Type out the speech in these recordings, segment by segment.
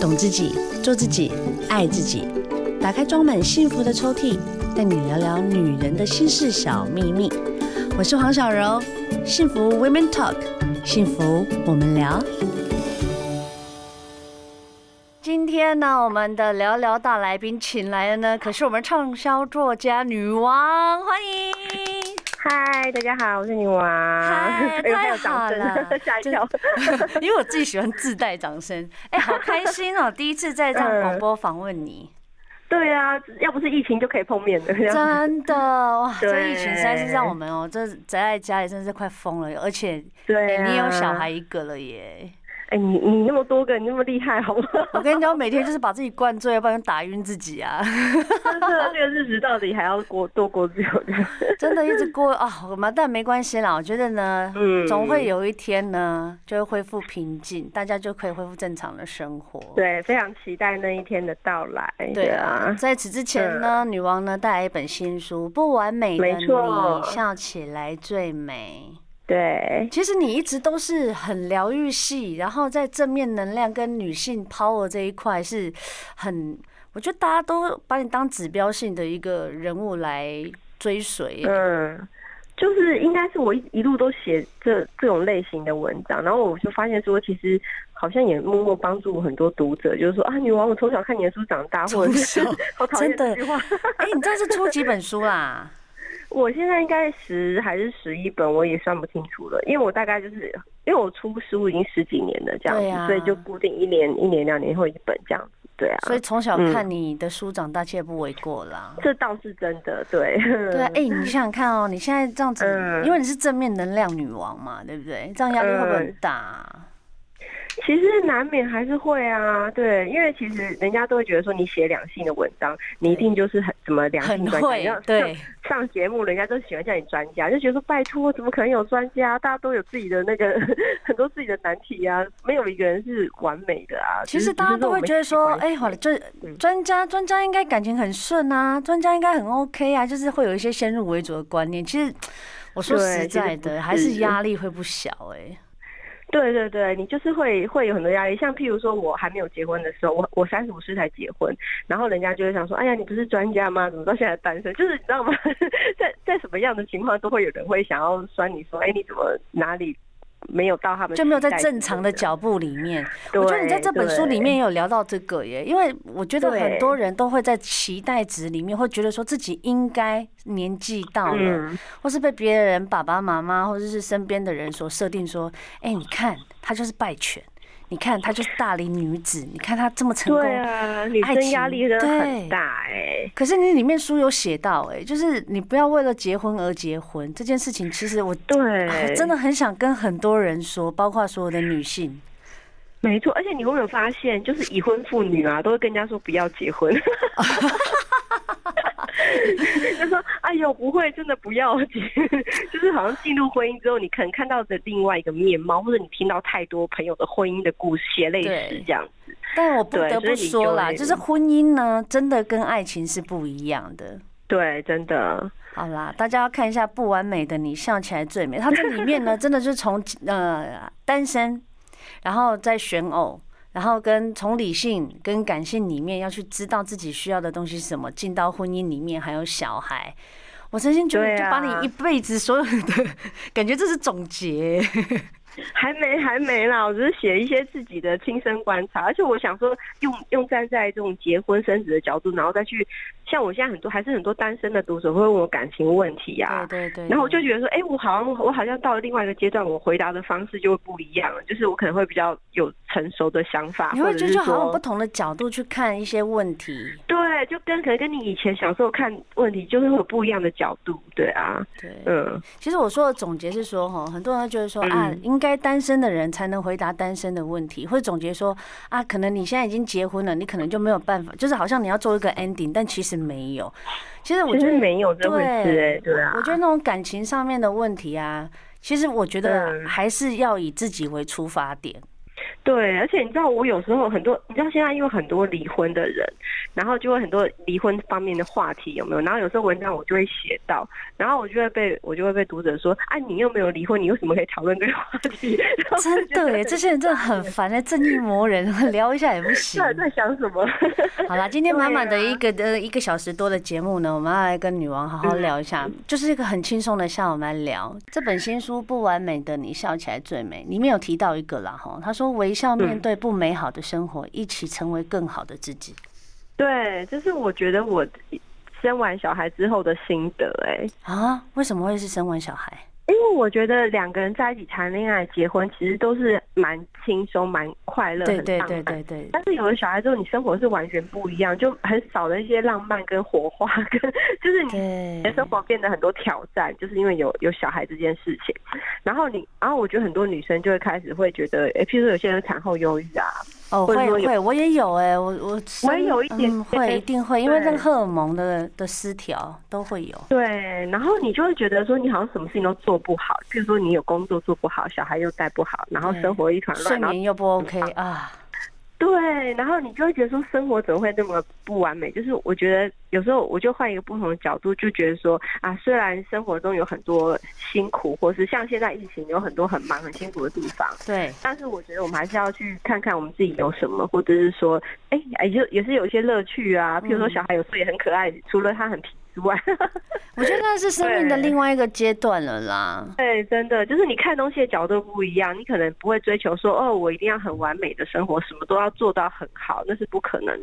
懂自己，做自己，爱自己。打开装满幸福的抽屉，带你聊聊女人的心事小秘密。我是黄小柔，幸福 Women Talk，幸福我们聊。今天呢，我们的聊聊大来宾请来的呢，可是我们畅销作家女王，欢迎。嗨，大家好，我是女王。嗨，太好了，吓一跳，因为我自己喜欢自带掌声。哎、欸，好开心哦、喔，第一次在这样广播访问你。对啊，要不是疫情就可以碰面的。真的哇，这疫情实在是让我们哦、喔，这宅在家里真的是快疯了，而且对、欸，你有小孩一个了耶。哎、欸，你你那么多个，你那么厉害，好不好？我跟你讲，我每天就是把自己灌醉，要不然打晕自己啊。这这个日子到底还要过多过久 的？真的一直过啊，但没关系啦。我觉得呢，嗯，总会有一天呢，就会恢复平静，大家就可以恢复正常的生活。对，非常期待那一天的到来。对啊，在此之前呢，女王呢带来一本新书《不完美的你，笑起来最美》。对，其实你一直都是很疗愈系，然后在正面能量跟女性 power 这一块是很，我觉得大家都把你当指标性的一个人物来追随。嗯，就是应该是我一一路都写这这种类型的文章，然后我就发现说，其实好像也默默帮助很多读者，就是说啊，女王，我从小看你的书长大，或者是 好讨厌这句话。哎、欸，你这是出几本书啦？我现在应该十还是十一本，我也算不清楚了，因为我大概就是因为我出书已经十几年了这样子，啊、所以就固定一年一年两年会一本这样子，对啊。所以从小看你的书长大，切不为过啦、嗯。这倒是真的，对。对啊，哎、欸，你想想看哦，你现在这样子，嗯、因为你是正面能量女王嘛，对不对？这样压力会不会很大？嗯其实难免还是会啊，对，因为其实人家都会觉得说你写两性的文章，你一定就是很什么两性专家，对，上节目人家都喜欢叫你专家，就觉得说拜托，怎么可能有专家？大家都有自己的那个 很多自己的难题啊，没有一个人是完美的啊。其实大家都会觉得说，哎，好了，这专家专家应该感情很顺啊，专家应该很 OK 啊，就是会有一些先入为主的观念。其实我说实在的，还是压力会不小哎、欸。对对对，你就是会会有很多压力，像譬如说我还没有结婚的时候，我我三十五岁才结婚，然后人家就会想说，哎呀，你不是专家吗？怎么到现在单身？就是你知道吗？在在什么样的情况都会有人会想要酸你说，哎，你怎么哪里？没有到他们，就没有在正常的脚步里面。我觉得你在这本书里面也有聊到这个耶，因为我觉得很多人都会在期待值里面会觉得说自己应该年纪到了，或是被别人爸爸妈妈或者是身边的人所设定说，哎，你看他就是败犬。你看她就是大龄女子，你看她这么成功，对啊，女生压力真的很大哎、欸。可是你里面书有写到哎、欸，就是你不要为了结婚而结婚这件事情，其实我对、啊、真的很想跟很多人说，包括所有的女性。没错，而且你有没有发现，就是已婚妇女啊，都会跟人家说不要结婚。就说：“哎呦，不会，真的不要紧。就是好像进入婚姻之后，你可能看到的另外一个面貌，或者你听到太多朋友的婚姻的故事、血泪史这样子。但我不得不说啦，就，就是婚姻呢，真的跟爱情是不一样的。对，真的。好啦，大家要看一下《不完美的你笑起来最美》，它这里面呢，真的是从呃单身，然后再选偶。”然后跟从理性跟感性里面要去知道自己需要的东西是什么，进到婚姻里面还有小孩，我真心觉得就把你一辈子所有的 感觉这是总结。还没还没啦，我只是写一些自己的亲身观察，而且我想说用用站在这种结婚生子的角度，然后再去像我现在很多还是很多单身的读者会问我感情问题啊，对对对，然后我就觉得说，哎，我好像我好像到了另外一个阶段，我回答的方式就会不一样了，就是我可能会比较有成熟的想法，你会觉得就好像不同的角度去看一些问题，对，就跟可能跟你以前小时候看问题就是会有不一样的角度，对啊，对，嗯，其实我说的总结是说，哈，很多人觉得说啊，应该单身的人才能回答单身的问题，或者总结说啊，可能你现在已经结婚了，你可能就没有办法，就是好像你要做一个 ending，但其实没有。其实我觉得没有这回事，哎，对啊。我觉得那种感情上面的问题啊，其实我觉得还是要以自己为出发点。对，而且你知道，我有时候很多，你知道现在因为很多离婚的人，然后就会很多离婚方面的话题有没有？然后有时候文章我就会写到，然后我就会被我就会被读者说，啊，你又没有离婚，你为什么可以讨论这个话题？真的耶，这些人真的很烦哎，正义魔人，聊一下也不行。在想什么？好啦，今天满满的一个的一个小时多的节目呢，我们要来跟女王好好聊一下，嗯、就是一个很轻松的下午，我们来聊这本新书《不完美的你笑起来最美》，里面有提到一个啦哈，他说微笑面对不美好的生活，一起成为更好的自己。对，这是我觉得我生完小孩之后的心得哎、欸。啊？为什么会是生完小孩？因为我觉得两个人在一起谈恋爱、结婚，其实都是蛮轻松、蛮快乐、很浪漫。对对对对。但是有了小孩之后，你生活是完全不一样，就很少的一些浪漫跟火花，跟就是你的生活变得很多挑战，就是因为有有小孩这件事情。然后你，然后我觉得很多女生就会开始会觉得，哎，譬如说有些人产后忧郁啊。哦，会会，我也有哎，我我我也有一点、嗯、会一定会，因为那个荷尔蒙的的失调都会有。对，然后你就会觉得说，你好像什么事情都做不好，譬如说你有工作做不好，小孩又带不好，然后生活一团乱，睡眠又不 OK 啊。对，然后你就会觉得说，生活怎么会这么不完美？就是我觉得有时候我就换一个不同的角度，就觉得说啊，虽然生活中有很多辛苦，或是像现在疫情有很多很忙很辛苦的地方，对，但是我觉得我们还是要去看看我们自己有什么，或者是说，哎，也就也是有一些乐趣啊。譬如说，小孩有时候也很可爱，除了他很皮。之外，我觉得那是生命的另外一个阶段了啦。对，真的就是你看东西的角度不一样，你可能不会追求说哦，我一定要很完美的生活，什么都要做到很好，那是不可能。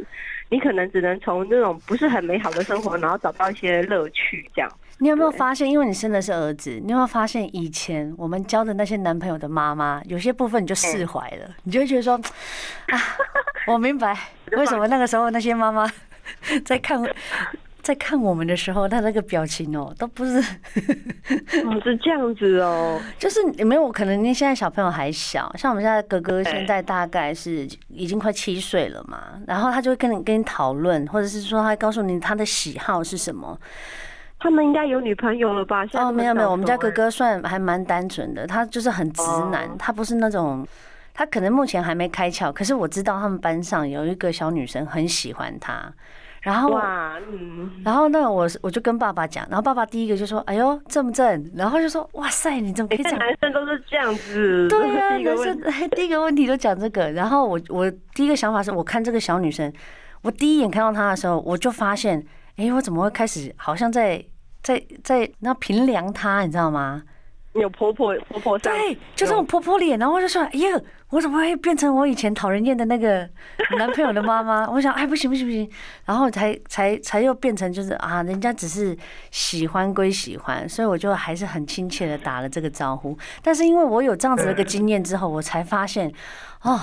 你可能只能从那种不是很美好的生活，然后找到一些乐趣。这样，你有没有发现？因为你生的是儿子，你有没有发现以前我们交的那些男朋友的妈妈，有些部分你就释怀了，你就会觉得说 啊，我明白为什么那个时候那些妈妈 在看。在看我们的时候，他那个表情哦，都不是，哦，是这样子哦，就是没有可能。你现在小朋友还小，像我们现在哥哥现在大概是已经快七岁了嘛，然后他就会跟你跟你讨论，或者是说他告诉你他的喜好是什么。他们应该有女朋友了吧？哦，没有没有，我们家哥哥算还蛮单纯的，他就是很直男，他不是那种，他可能目前还没开窍，可是我知道他们班上有一个小女生很喜欢他。然后，嗯，然后那我我就跟爸爸讲，然后爸爸第一个就说：“哎呦，正不正？”然后就说：“哇塞，你怎么可以讲？男生都是这样子。”对啊，男生第一个问题就讲这个。然后我我第一个想法是我看这个小女生，我第一眼看到她的时候，我就发现，哎，我怎么会开始好像在在在那评量她，你知道吗？有婆婆婆婆对，就这种婆婆脸，然后我就说：“哎呀，我怎么会变成我以前讨人厌的那个 男朋友的妈妈？”我想：“哎，不行不行不行！”然后才才才又变成就是啊，人家只是喜欢归喜欢，所以我就还是很亲切的打了这个招呼。但是因为我有这样子的一个经验之后，我才发现，哦，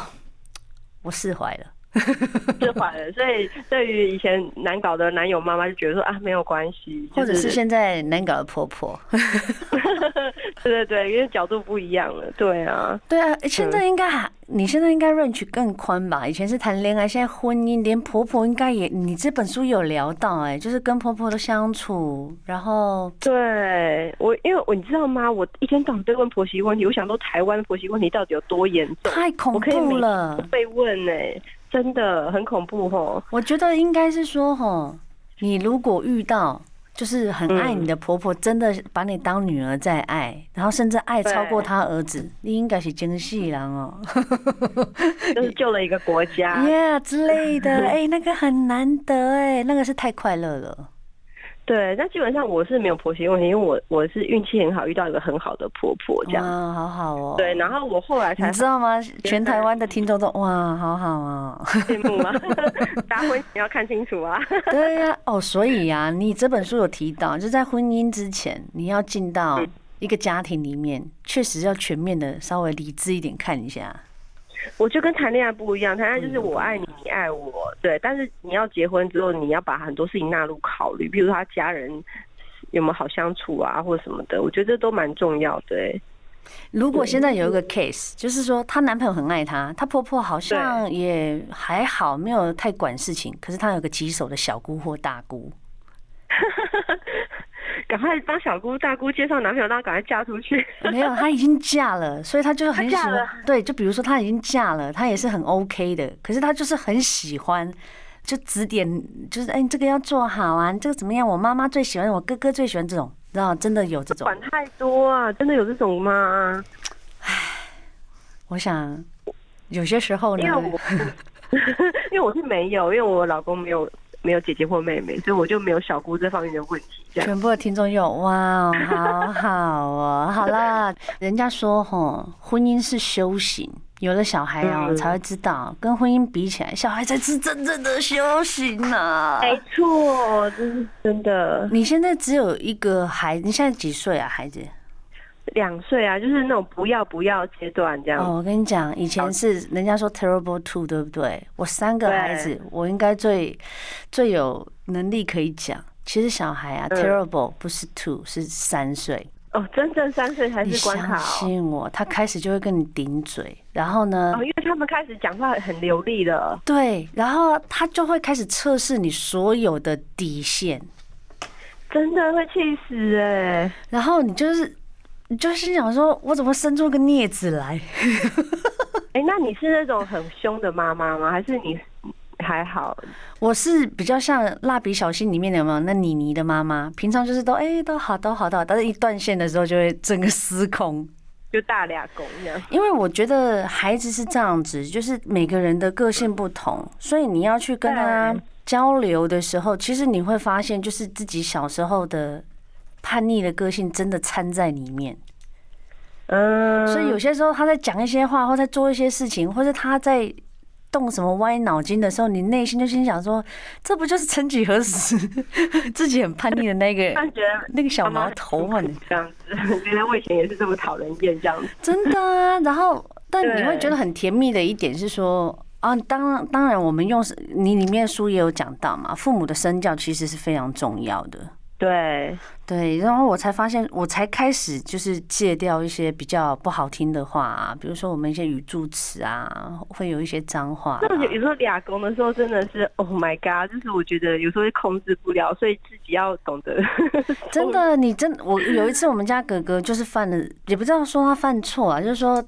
我释怀了。释怀了，所以对于以前难搞的男友妈妈就觉得说啊，没有关系，或者是现在难搞的婆婆，对对对，因为角度不一样了，对啊，对啊，现在应该还，你现在应该 range 更宽吧？以前是谈恋爱，现在婚姻，连婆婆应该也，你这本书有聊到哎，就是跟婆婆的相处，然后对我，因为我你知道吗？我一天到晚被问婆媳问题，我想说台湾婆媳问题到底有多严重？太恐怖了，被问哎。真的很恐怖哦！我觉得应该是说吼，你如果遇到就是很爱你的婆婆，真的把你当女儿在爱，然后甚至爱超过她儿子，你应该是惊喜人哦，就是救了一个国家，Yeah 之类的，哎，那个很难得哎，那个是太快乐了。对，但基本上我是没有婆媳问题，因为我我是运气很好，遇到一个很好的婆婆，这样。哇，好好哦。对，然后我后来才你知道吗？全台湾的听众都哇，好好啊，羡慕吗？大家婚你要看清楚啊。对呀，哦，所以呀，你这本书有提到，就在婚姻之前，你要进到一个家庭里面，确实要全面的稍微理智一点看一下。我就跟谈恋爱不一样，谈恋爱就是我爱你，你爱我，对。但是你要结婚之后，你要把很多事情纳入考虑，比如说他家人有没有好相处啊，或者什么的，我觉得这都蛮重要的。如果现在有一个 case，就是说她男朋友很爱她，她婆婆好像也还好，没有太管事情，可是她有个棘手的小姑或大姑。赶快帮小姑大姑介绍男朋友，让她赶快嫁出去。没有，她已经嫁了，所以她就是很喜欢。对，就比如说她已经嫁了，她也是很 OK 的。可是她就是很喜欢，就指点，就是哎，这个要做好啊，这个怎么样？我妈妈最喜欢，我哥哥最喜欢这种，知道真的有这种。管太多啊，真的有这种吗？唉，我想有些时候呢，因为我，因为我是没有，因为我老公没有。没有姐姐或妹妹，所以我就没有小姑这方面的问题。全部的听众有哇，好好哦，好了，人家说吼，婚姻是修行，有了小孩哦、才会知道，跟婚姻比起来，小孩才是真正的修行呢、啊。没错，这是真的。你现在只有一个孩子，你现在几岁啊，孩子？两岁啊，就是那种不要不要阶段这样。哦，我跟你讲，以前是人家说 terrible two，对不对？我三个孩子，我应该最最有能力可以讲。其实小孩啊、嗯、，terrible 不是 two，是三岁。哦，真正三岁才是关卡、哦。你相信我，他开始就会跟你顶嘴，然后呢？哦，因为他们开始讲话很流利了。对，然后他就会开始测试你所有的底线。真的会气死哎、欸！然后你就是。你就心想说，我怎么生出个镊子来？哎、欸，那你是那种很凶的妈妈吗？还是你还好？我是比较像蜡笔小新里面的有没有那妮妮的妈妈？平常就是都哎、欸、都好都好都好，但是一断线的时候就会整个失控，就大俩狗一样。因为我觉得孩子是这样子，就是每个人的个性不同，所以你要去跟他交流的时候，其实你会发现，就是自己小时候的。叛逆的个性真的掺在里面，嗯，所以有些时候他在讲一些话，或在做一些事情，或者他在动什么歪脑筋的时候，你内心就心想说：这不就是曾几何时 自己很叛逆的那个那个小毛头吗？这样子，原来我以前也是这么讨人厌，这样子，真的啊。然后，但你会觉得很甜蜜的一点是说啊，当当然我们用你里面书也有讲到嘛，父母的身教其实是非常重要的。对对，然后我才发现，我才开始就是戒掉一些比较不好听的话啊，比如说我们一些语助词啊，会有一些脏话。那有时候俩公的时候，真的是 Oh my God，就是我觉得有时候会控制不了，所以自己要懂得。真的，你真我有一次我们家哥哥就是犯了，也不知道说他犯错啊，就是说。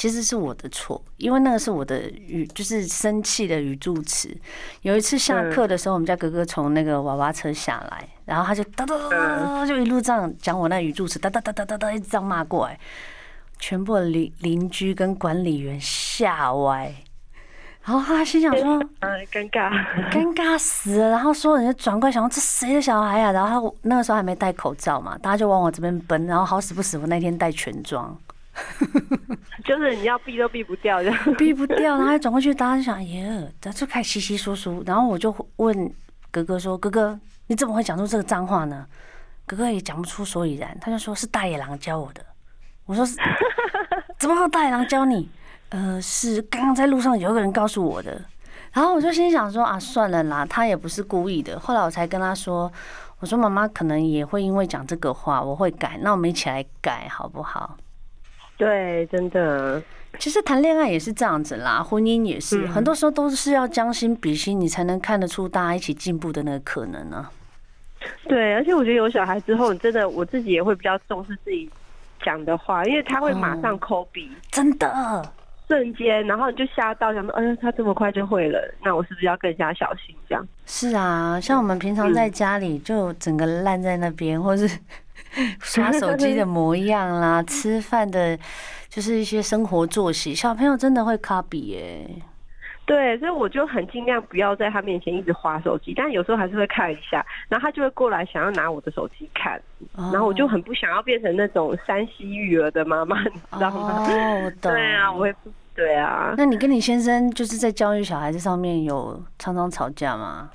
其实是我的错，因为那个是我的语，就是生气的语助词。有一次下课的时候，我们家哥哥从那个娃娃车下来，然后他就哒哒哒哒，就一路这样讲我那语助词，哒哒哒哒哒哒，一直这样骂过来，全部邻邻居跟管理员吓歪。然后他心想说：“嗯，尴尬，尴尬死了。”然后所有人就转过来想说：“这谁的小孩呀？”然后他那个时候还没戴口罩嘛，大家就往我这边奔。然后好死不死，我那天戴全妆。就是你要避都避不掉，这样 避不掉，然后还转过去，大家就想，哎呀，他就开始稀稀疏疏。然后我就问哥哥说：“哥哥，你怎么会讲出这个脏话呢？”哥哥也讲不出所以然，他就说是大野狼教我的。我说：“怎么会大野狼教你？”呃，是刚刚在路上有一个人告诉我的。然后我就心想说：“啊，算了啦，他也不是故意的。”后来我才跟他说：“我说妈妈可能也会因为讲这个话，我会改，那我们一起来改好不好？”对，真的，其实谈恋爱也是这样子啦，婚姻也是，很多时候都是要将心比心，你才能看得出大家一起进步的那个可能呢。对，而且我觉得有小孩之后，真的我自己也会比较重视自己讲的话，因为他会马上抠鼻，真的，瞬间，然后你就吓到，想说，哎呀，他这么快就会了，那我是不是要更加小心？这样。是啊，像我们平常在家里就整个烂在那边，或是。刷手机的模样啦，吃饭的，就是一些生活作息，小朋友真的会 copy 耶。对，所以我就很尽量不要在他面前一直划手机，但有时候还是会看一下，然后他就会过来想要拿我的手机看，然后我就很不想要变成那种山西育儿的妈妈，你知道吗？哦，我懂。对啊，我会，对啊。那你跟你先生就是在教育小孩子上面有常常吵架吗？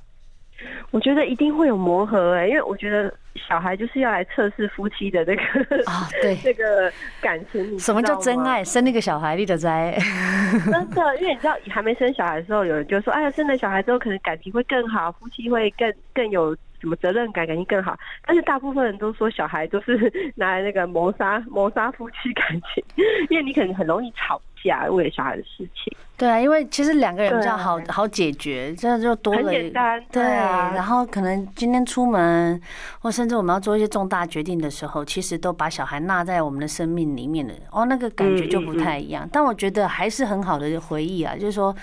我觉得一定会有磨合哎、欸，因为我觉得小孩就是要来测试夫妻的那个啊，对，这个感情。什么叫真爱？生那个小孩，立的在。真的，因为你知道，还没生小孩的时候，有人就说：“哎呀，生了小孩之后，可能感情会更好，夫妻会更更有什么责任感，感情更好。”但是大部分人都说，小孩都是拿来那个谋杀谋杀夫妻感情，因为你可能很容易吵架，为了小孩的事情。对啊，因为其实两个人比较好好解决，这就多了。很简单。对啊，然后可能今天出门，或甚至我们要做一些重大决定的时候，其实都把小孩纳在我们的生命里面的哦，那个感觉就不太一样。但我觉得还是很好的回忆啊，就是说，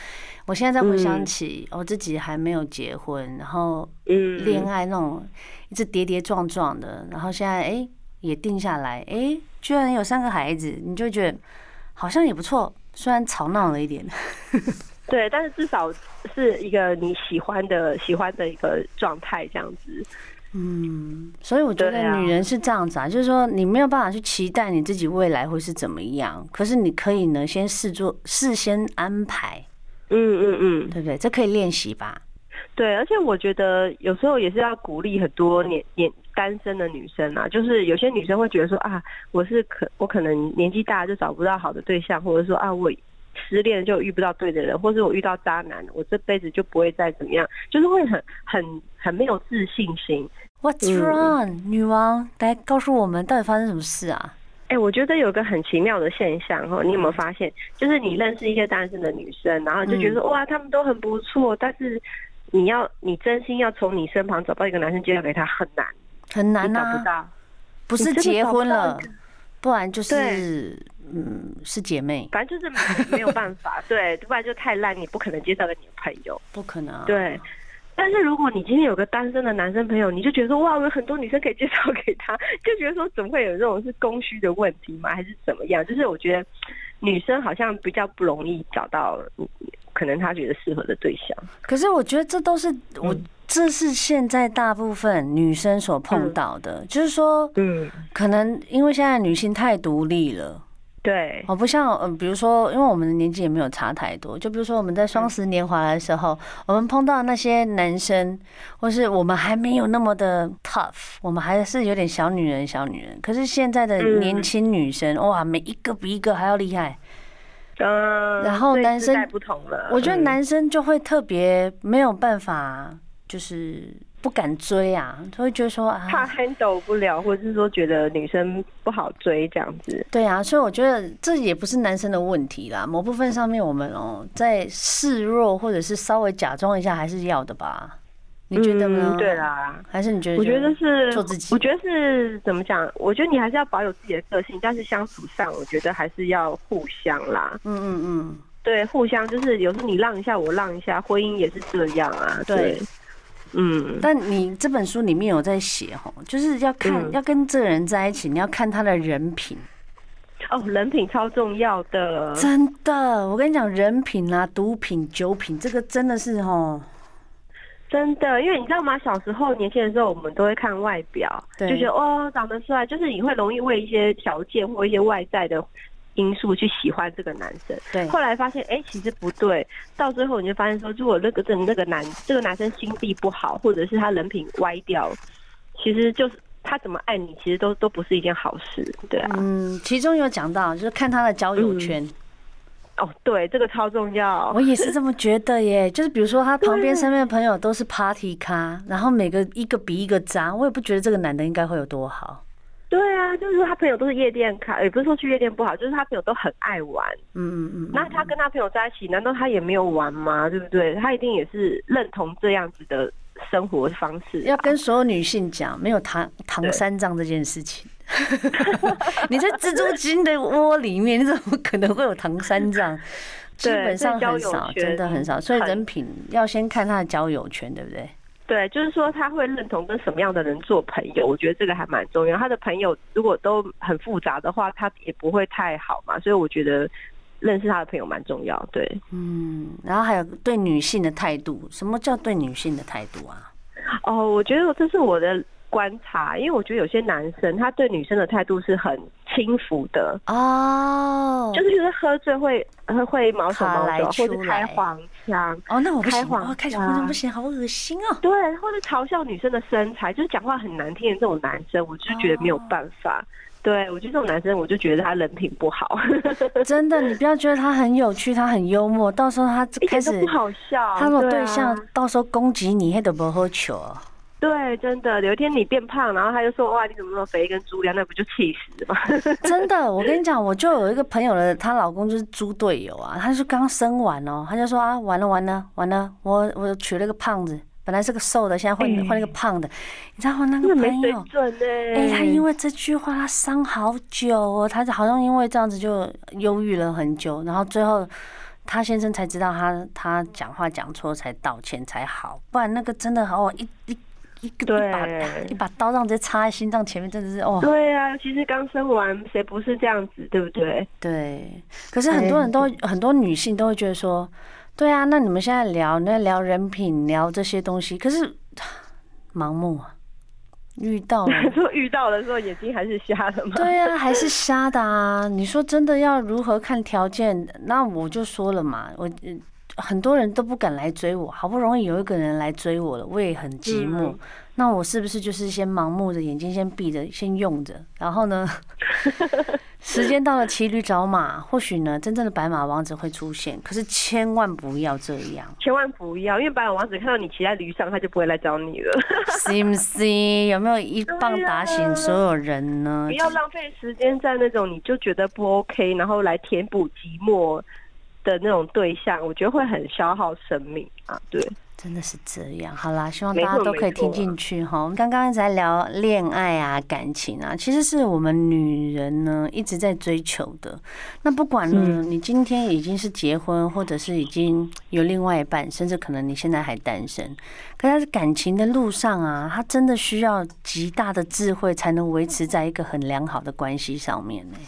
我现在在回想起我自己还没有结婚，然后恋爱那种一直跌跌撞撞的，然后现在哎也定下来，哎，居然有三个孩子，你就觉得好像也不错。虽然吵闹了一点，对，但是至少是一个你喜欢的、喜欢的一个状态，这样子。嗯，所以我觉得女人是这样子啊，就是说你没有办法去期待你自己未来会是怎么样，可是你可以呢，先试做，事先安排。嗯嗯嗯，对不对？这可以练习吧？对，而且我觉得有时候也是要鼓励很多年年。单身的女生啊，就是有些女生会觉得说啊，我是可我可能年纪大就找不到好的对象，或者说啊，我失恋就遇不到对的人，或是我遇到渣男，我这辈子就不会再怎么样，就是会很很很没有自信心。What's wrong，嗯、女王？来告诉我们到底发生什么事啊？哎、欸，我觉得有个很奇妙的现象哈，你有没有发现？就是你认识一些单身的女生，然后就觉得、嗯、哇，她们都很不错，但是你要你真心要从你身旁找到一个男生介绍给她很难。很难啊，找不到，不是结婚了，不然就是嗯是姐妹，反正就是没有办法，对，不然就太烂，你不可能介绍给你的朋友，不可能，对。但是如果你今天有个单身的男生朋友，你就觉得说哇，我有很多女生可以介绍给他，就觉得说怎么会有这种是供需的问题吗？还是怎么样？就是我觉得女生好像比较不容易找到可能她觉得适合的对象。可是我觉得这都是我。这是现在大部分女生所碰到的，嗯、就是说，嗯，可能因为现在女性太独立了，对，我不像，嗯，比如说，因为我们的年纪也没有差太多，就比如说我们在双十年华的时候，我们碰到那些男生，或是我们还没有那么的 tough，我们还是有点小女人，小女人。可是现在的年轻女生，哇，每一个比一个还要厉害，嗯，然后男生不同了，我觉得男生就会特别没有办法。就是不敢追啊，他会觉得说啊，怕 handle 不了，或者是说觉得女生不好追这样子。对啊，所以我觉得这也不是男生的问题啦。某部分上面，我们哦在示弱，或者是稍微假装一下，还是要的吧？你觉得呢？嗯、对啦，还是你觉得？我觉得是做自己。我觉得是怎么讲？我觉得你还是要保有自己的个性，但是相处上，我觉得还是要互相啦。嗯嗯嗯，对，互相就是有时候你让一下，我让一下，婚姻也是这样啊。对。对嗯，但你这本书里面有在写哈，就是要看、嗯、要跟这个人在一起，你要看他的人品。哦，人品超重要的，真的。我跟你讲，人品啊，毒品、酒品，这个真的是哦，真的。因为你知道吗？小时候年轻的时候，我们都会看外表，对就觉得哦，长得帅，就是你会容易为一些条件或一些外在的。因素去喜欢这个男生，对，后来发现，哎、欸，其实不对，到最后你就发现说，如果那个这那个男这个男生心地不好，或者是他人品歪掉，其实就是他怎么爱你，其实都都不是一件好事，对啊。嗯，其中有讲到，就是看他的交友圈。嗯、哦，对，这个超重要。我也是这么觉得耶，就是比如说他旁边身边的朋友都是 party 咖，然后每个一个比一个渣，我也不觉得这个男的应该会有多好。对啊，就是说他朋友都是夜店咖，也不是说去夜店不好，就是他朋友都很爱玩。嗯嗯嗯。那他跟他朋友在一起，难道他也没有玩吗？对不对？他一定也是认同这样子的生活方式。要跟所有女性讲，没有唐唐三藏这件事情。你在蜘蛛精的窝里面，你怎么可能会有唐三藏？基本上很少，真的很少。所以人品要先看他的交友圈，对不对？对，就是说他会认同跟什么样的人做朋友，我觉得这个还蛮重要。他的朋友如果都很复杂的话，他也不会太好嘛。所以我觉得认识他的朋友蛮重要。对，嗯，然后还有对女性的态度，什么叫对女性的态度啊？哦，我觉得这是我的。观察，因为我觉得有些男生他对女生的态度是很轻浮的哦就是就是觉得喝醉会会毛手毛脚，或者开黄腔哦，那我不行，开黄开黄腔不行，好恶心哦。对，或者嘲笑女生的身材，就是讲话很难听的这种男生，我就觉得没有办法。Oh. 对，我觉得这种男生，我就觉得他人品不好。真的，你不要觉得他很有趣，他很幽默，到时候他开始不好笑，他的对象到时候攻击你，还得不好笑。对，真的，有一天你变胖，然后他就说：“哇，你怎么那么肥，跟猪一样？”那不就气死吗？真的，我跟你讲，我就有一个朋友的，她老公就是猪队友啊，他就刚生完哦，他就说啊，完了完了完了，我我娶了个胖子。本来是个瘦的，现在换换了个胖的，欸、你知道我那个朋友，哎、欸，他因为这句话他伤好久哦，他好像因为这样子就忧郁了很久，然后最后他先生才知道他他讲话讲错才道歉才好，不然那个真的好一一一个一把一把刀这样直接插在心脏前面，真的是哦。对啊，其实刚生完谁不是这样子，对不对？对，可是很多人都、欸、很多女性都会觉得说。对啊，那你们现在聊，那聊人品，聊这些东西，可是盲目啊，遇到了，说遇到的时候眼睛还是瞎的吗？对啊，还是瞎的啊！你说真的要如何看条件？那我就说了嘛，我很多人都不敢来追我，好不容易有一个人来追我了，我也很寂寞。嗯那我是不是就是先盲目的眼睛先闭着，先用着，然后呢，时间到了骑驴找马，或许呢，真正的白马王子会出现。可是千万不要这样，千万不要，因为白马王子看到你骑在驴上，他就不会来找你了。是不是？有没有一棒打醒所有人呢？不要浪费时间在那种你就觉得不 OK，然后来填补寂寞的那种对象，我觉得会很消耗生命啊。对。真的是这样，好啦，希望大家都可以听进去哈。我们刚刚一直在聊恋爱啊、感情啊，其实是我们女人呢一直在追求的。那不管呢，你今天已经是结婚，或者是已经有另外一半，甚至可能你现在还单身，可是感情的路上啊，它真的需要极大的智慧，才能维持在一个很良好的关系上面呢。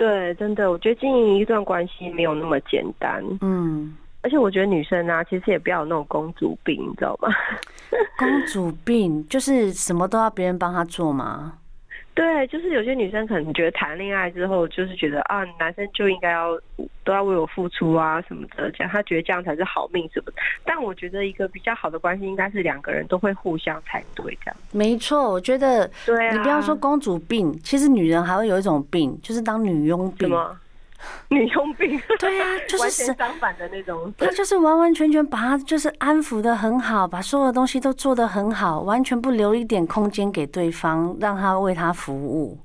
对，真的，我觉得经营一段关系没有那么简单。嗯。而且我觉得女生啊，其实也不要有那种公主病，你知道吗？公主病就是什么都要别人帮她做吗？对，就是有些女生可能觉得谈恋爱之后，就是觉得啊，男生就应该要都要为我付出啊什么的，这样她觉得这样才是好命什么的。但我觉得一个比较好的关系，应该是两个人都会互相才对，这样。没错，我觉得，对啊，你不要说公主病，其实女人还会有一种病，就是当女佣病。女佣病，对呀、啊，就是相反的那种。他就是完完全全把他就是安抚的很好，把所有东西都做得很好，完全不留一点空间给对方，让他为他服务。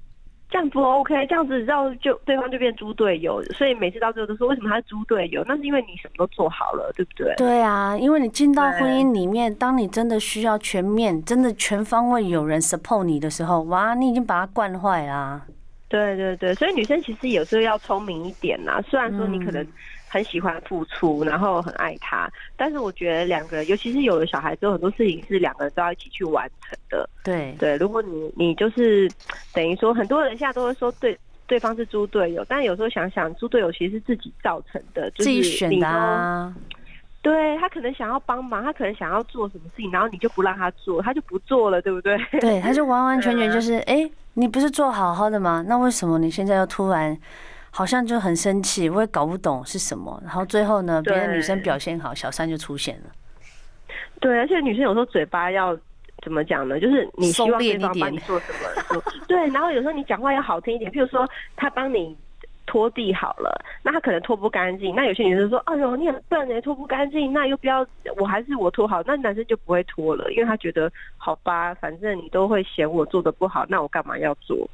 这样不 OK，这样子绕就对方就变猪队友。所以每次到最后都说，为什么他是猪队友？那是因为你什么都做好了，对不对？对啊，因为你进到婚姻里面，当你真的需要全面、真的全方位有人 support 你的时候，哇，你已经把他惯坏啦。对对对，所以女生其实有时候要聪明一点呐。虽然说你可能很喜欢付出，然后很爱他，但是我觉得两个人，尤其是有了小孩之后，很多事情是两个人都要一起去完成的。对对，如果你你就是等于说，很多人现在都会说对对方是猪队友，但有时候想想，猪队友其实是自己造成的，就是你自己选的啊。对，他可能想要帮忙，他可能想要做什么事情，然后你就不让他做，他就不做了，对不对？对，他就完完全全就是哎。你不是做好好的吗？那为什么你现在又突然好像就很生气？我也搞不懂是什么。然后最后呢，别的女生表现好，小三就出现了。对，而且女生有时候嘴巴要怎么讲呢？就是你希望对方帮你做什么？对，然后有时候你讲话要好听一点，譬如说他帮你。拖地好了，那他可能拖不干净。那有些女生说：“哎呦，你很笨哎，拖不干净。”那又不要，我还是我拖好。那男生就不会拖了，因为他觉得好吧，反正你都会嫌我做的不好，那我干嘛要做？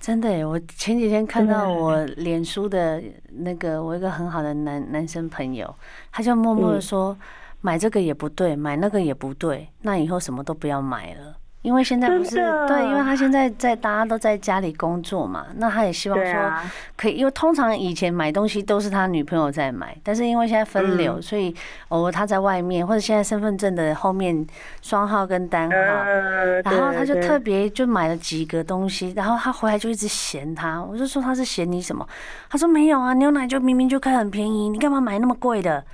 真的耶，我前几天看到我脸书的那个我一个很好的男男生朋友，他就默默的说：“买这个也不对，买那个也不对，那以后什么都不要买了。”因为现在不是对，因为他现在在大家都在家里工作嘛，那他也希望说可以，因为通常以前买东西都是他女朋友在买，但是因为现在分流，所以偶尔他在外面，或者现在身份证的后面双号跟单号，然后他就特别就买了几个东西，然后他回来就一直嫌他，我就说他是嫌你什么？他说没有啊，牛奶就明明就可以很便宜，你干嘛买那么贵的？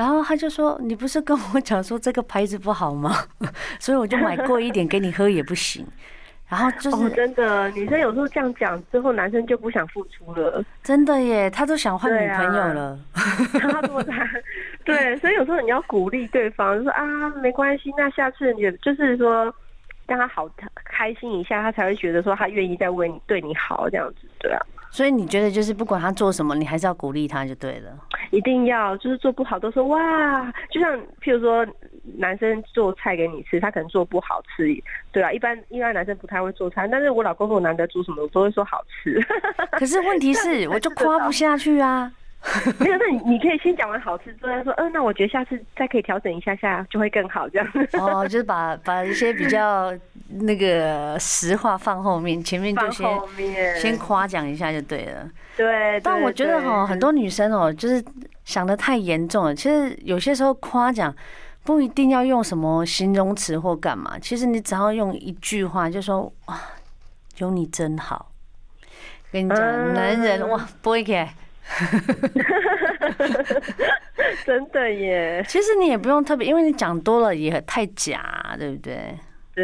然后他就说：“你不是跟我讲说这个牌子不好吗？所以我就买贵一点给你喝也不行。”然后就是、哦、真的，女生有时候这样讲之后，男生就不想付出了。真的耶，他都想换女朋友了。他多大？对，所以有时候你要鼓励对方，就说啊，没关系，那下次你就是说让他好开心一下，他才会觉得说他愿意再为你对你好这样子，对啊。所以你觉得就是不管他做什么，你还是要鼓励他就对了。一定要就是做不好都说哇，就像譬如说男生做菜给你吃，他可能做不好吃，对啊，一般一般男生不太会做菜，但是我老公说我难得煮什么，我都会说好吃。可是问题是，我就夸不下去啊。没有，那你你可以先讲完好吃之后说，嗯、呃，那我觉得下次再可以调整一下下，就会更好这样。哦，就是把把一些比较那个实话放后面，前面就先先夸奖一下就对了。对。但我觉得哈，很多女生哦，就是想的太严重了。其实有些时候夸奖不一定要用什么形容词或干嘛，其实你只要用一句话，就说哇，有你真好。跟你讲，男人哇，不会给。真的耶！其实你也不用特别，因为你讲多了也太假，对不对？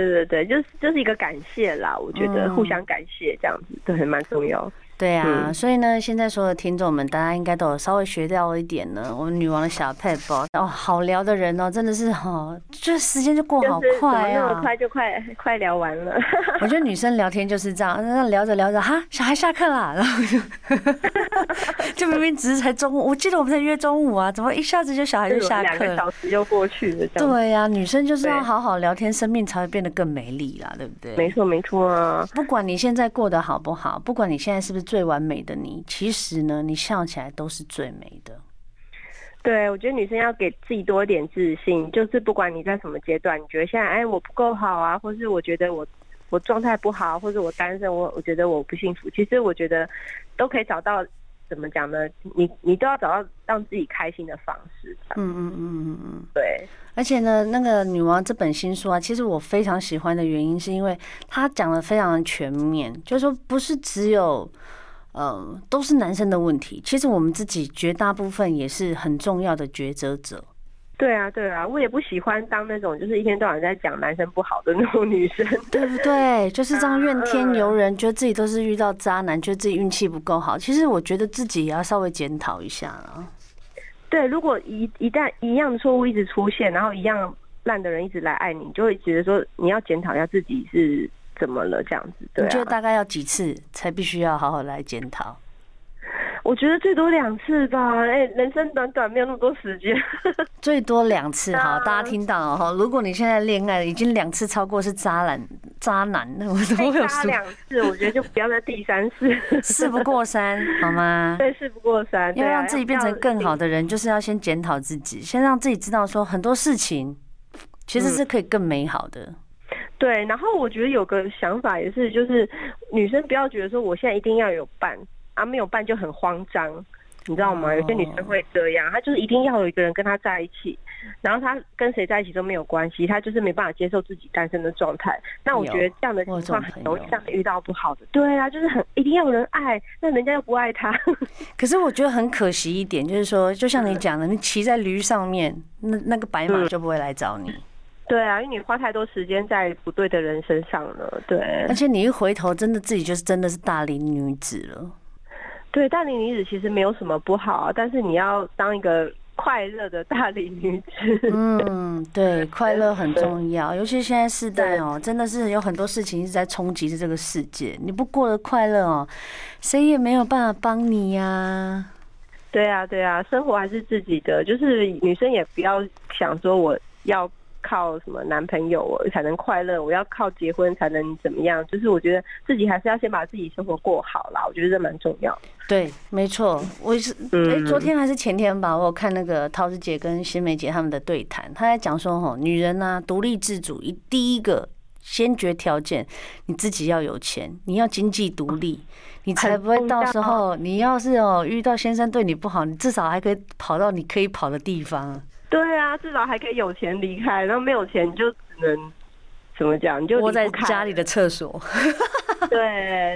对对对，就是就是一个感谢啦，我觉得互相感谢这样子，对，蛮重要。对啊，嗯、所以呢，现在所有的听众们，大家应该都有稍微学到一点呢。我们女王的小撇步哦，好聊的人哦，真的是哦，这时间就过好快啊，那么快就快快聊完了。我觉得女生聊天就是这样，那聊着聊着，哈，小孩下课了，然后就 就明明只是才中午，我记得我们在约中午啊，怎么一下子就小孩就下课，两个小时就过去了。对呀、啊，女生就是要好好聊天，生命才会变得更美丽啦，对不对？没错没错啊，不管你现在过得好不好，不管你现在是不是。最完美的你，其实呢，你笑起来都是最美的。对，我觉得女生要给自己多一点自信，就是不管你在什么阶段，你觉得现在哎我不够好啊，或是我觉得我我状态不好，或者我单身，我我觉得我不幸福，其实我觉得都可以找到。怎么讲呢？你你都要找到让自己开心的方式。嗯嗯嗯嗯嗯，对。而且呢，那个女王这本新书啊，其实我非常喜欢的原因，是因为她讲的非常的全面，就是说不是只有，呃，都是男生的问题。其实我们自己绝大部分也是很重要的抉择者。对啊，对啊，我也不喜欢当那种就是一天到晚在讲男生不好的那种女生，对不对？就是这样怨天尤人，觉得自己都是遇到渣男，觉得自己运气不够好。其实我觉得自己也要稍微检讨一下啊。对，如果一一旦一样的错误一直出现，然后一样烂的人一直来爱你，你就会觉得说你要检讨一下自己是怎么了这样子。对啊，你觉得大概要几次才必须要好好来检讨？我觉得最多两次吧，哎，人生短短，没有那么多时间。最多两次，哈，大家听到哦哈。如果你现在恋爱已经两次超过是渣男，渣男，那 我怎么会有说两次？我觉得就不要再第三次。事不过三，好吗？对，事不过三。要让自己变成更好的人，就是要先检讨自己，先让自己知道说很多事情其实是可以更美好的。对，然后我觉得有个想法也是，就是女生不要觉得说我现在一定要有伴。啊，没有伴就很慌张，你知道吗？有些女生会这样，她就是一定要有一个人跟她在一起，然后她跟谁在一起都没有关系，她就是没办法接受自己单身的状态。那我觉得这样的情况很容易让你遇到不好的。对啊，就是很一定要有人爱，那人家又不爱他。可是我觉得很可惜一点，就是说，就像你讲的，你骑在驴上面，那那个白马就不会来找你。对啊，因为你花太多时间在不对的人身上了。对，而且你一回头，真的自己就是真的是大龄女子了。对，大龄女子其实没有什么不好，但是你要当一个快乐的大龄女子。嗯，对，快乐很重要，尤其现在世代哦，真的是有很多事情一直在冲击着这个世界。你不过得快乐哦，谁也没有办法帮你呀。对啊，对啊，生活还是自己的，就是女生也不要想说我要。靠什么男朋友才能快乐？我要靠结婚才能怎么样？就是我觉得自己还是要先把自己生活过好啦。我觉得这蛮重要。对，没错。我是哎，昨天还是前天吧，我有看那个陶子姐跟新梅姐他们的对谈，她在讲说，吼，女人呢，独立自主，一第一个先决条件，你自己要有钱，你要经济独立，你才不会到时候你要是哦遇到先生对你不好，你至少还可以跑到你可以跑的地方。对啊，至少还可以有钱离开，然后没有钱就只能怎么讲？你就窝在家里的厕所。对，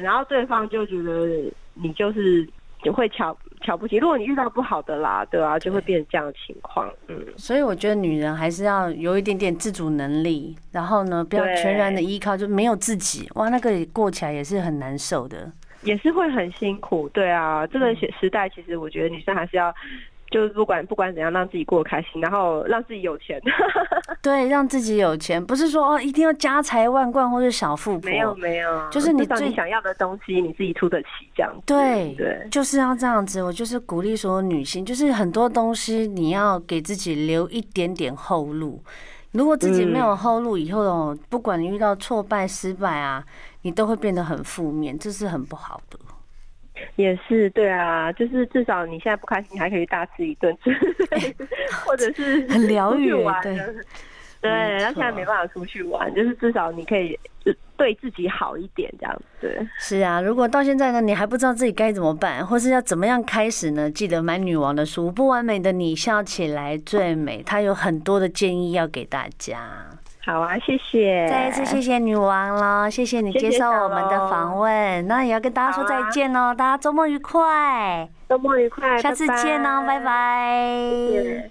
然后对方就觉得你就是就会瞧瞧不起。如果你遇到不好的啦，对啊，就会变成这样的情况。嗯，所以我觉得女人还是要有一点点自主能力，然后呢，不要全然的依靠，就没有自己，哇，那个过起来也是很难受的，也是会很辛苦。对啊，这个时代其实我觉得女生还是要。就是不管不管怎样，让自己过得开心，然后让自己有钱。对，让自己有钱，不是说哦一定要家财万贯或者小富婆。没有没有，就是你最你想要的东西，你自己出得起这样子。对对，就是要这样子。我就是鼓励所有女性，就是很多东西你要给自己留一点点后路。如果自己没有后路，以后哦，不管你遇到挫败、失败啊，你都会变得很负面，这是很不好的。也是对啊，就是至少你现在不开心，你还可以大吃一顿，或者是 很疗愈玩。对，对，那现在没办法出去玩，就是至少你可以对自己好一点，这样子。对，是啊。如果到现在呢，你还不知道自己该怎么办，或是要怎么样开始呢？记得买女王的书《不完美的你笑起来最美》，她有很多的建议要给大家。好啊，谢谢，再一次谢谢女王了，谢谢你接受我们的访问。谢谢，那也要跟大家说再见喽，啊、大家周末愉快，周末愉快，下次见哦，拜拜。